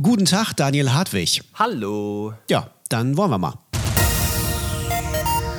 Guten Tag, Daniel Hartwig. Hallo. Ja, dann wollen wir mal.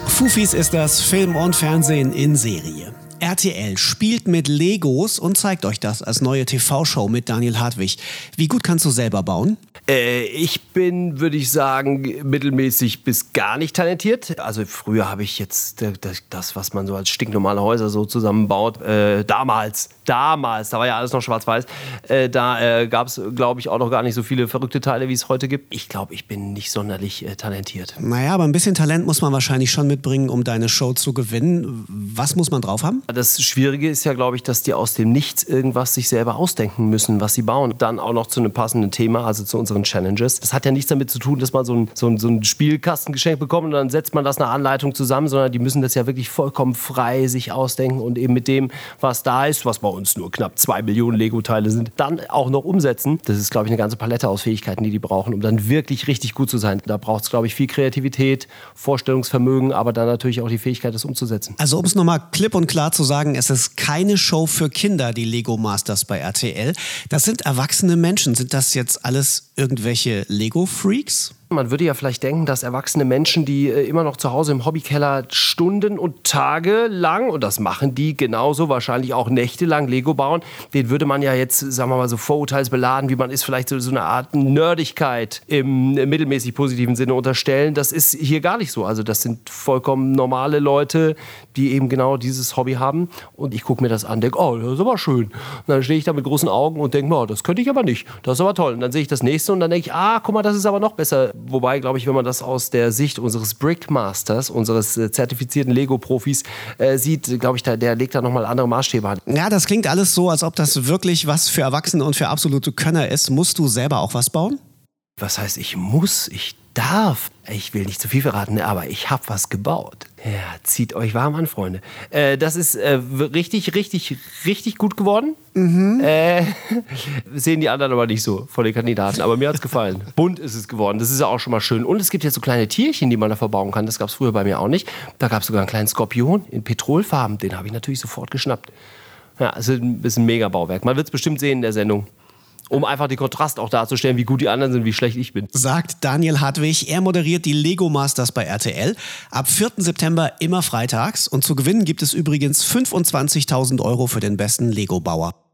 Fufis ist das Film und Fernsehen in Serie. RTL spielt mit Legos und zeigt euch das als neue TV-Show mit Daniel Hartwig. Wie gut kannst du selber bauen? Äh, ich bin, würde ich sagen, mittelmäßig bis gar nicht talentiert. Also früher habe ich jetzt das, was man so als stinknormale Häuser so zusammenbaut, äh, damals, damals, da war ja alles noch schwarz-weiß, äh, da äh, gab es, glaube ich, auch noch gar nicht so viele verrückte Teile, wie es heute gibt. Ich glaube, ich bin nicht sonderlich äh, talentiert. Naja, aber ein bisschen Talent muss man wahrscheinlich schon mitbringen, um deine Show zu gewinnen. Was muss man drauf haben? Das Schwierige ist ja, glaube ich, dass die aus dem Nichts irgendwas sich selber ausdenken müssen, was sie bauen. Dann auch noch zu einem passenden Thema, also zu unseren Challenges. Das hat ja nichts damit zu tun, dass man so ein, so ein, so ein Spielkastengeschenk bekommt und dann setzt man das eine Anleitung zusammen, sondern die müssen das ja wirklich vollkommen frei sich ausdenken und eben mit dem, was da ist, was bei uns nur knapp zwei Millionen Lego-Teile sind, dann auch noch umsetzen. Das ist, glaube ich, eine ganze Palette aus Fähigkeiten, die die brauchen, um dann wirklich richtig gut zu sein. Da braucht es, glaube ich, viel Kreativität, Vorstellungsvermögen, aber dann natürlich auch die Fähigkeit, das umzusetzen. Also um es nochmal klipp und klar zu sagen, es ist keine Show für Kinder, die Lego Masters bei RTL. Das sind erwachsene Menschen. Sind das jetzt alles irgendwelche Lego-Freaks? Man würde ja vielleicht denken, dass erwachsene Menschen, die äh, immer noch zu Hause im Hobbykeller Stunden und Tage lang, und das machen die genauso, wahrscheinlich auch nächtelang Lego bauen, den würde man ja jetzt, sagen wir mal, so vorurteilsbeladen, wie man ist, vielleicht so, so eine Art Nerdigkeit im mittelmäßig positiven Sinne unterstellen. Das ist hier gar nicht so. Also das sind vollkommen normale Leute, die eben genau dieses Hobby haben. Und ich gucke mir das an, denke, oh, das ist aber schön. Und dann stehe ich da mit großen Augen und denke, oh, das könnte ich aber nicht. Das ist aber toll. Und dann sehe ich das nächste und dann denke ich, ah, guck mal, das ist aber noch besser Wobei, glaube ich, wenn man das aus der Sicht unseres Brickmasters, unseres äh, zertifizierten Lego-Profis äh, sieht, glaube ich, der, der legt da nochmal andere Maßstäbe an. Ja, das klingt alles so, als ob das wirklich was für Erwachsene und für absolute Könner ist. Musst du selber auch was bauen? Was heißt, ich muss? Ich darf. Ich will nicht zu viel verraten, aber ich habe was gebaut. Ja, zieht euch warm an, Freunde. Äh, das ist äh, richtig, richtig, richtig gut geworden. Mhm. Äh, sehen die anderen aber nicht so von den Kandidaten. Aber mir hat es gefallen. Bunt ist es geworden. Das ist ja auch schon mal schön. Und es gibt jetzt so kleine Tierchen, die man da verbauen kann. Das gab es früher bei mir auch nicht. Da gab es sogar einen kleinen Skorpion in Petrolfarben. Den habe ich natürlich sofort geschnappt. Ja, es ist ein bisschen ein Megabauwerk. Man wird es bestimmt sehen in der Sendung um einfach den Kontrast auch darzustellen, wie gut die anderen sind, wie schlecht ich bin. Sagt Daniel Hartwig. Er moderiert die Lego Masters bei RTL. Ab 4. September immer freitags. Und zu gewinnen gibt es übrigens 25.000 Euro für den besten Lego-Bauer.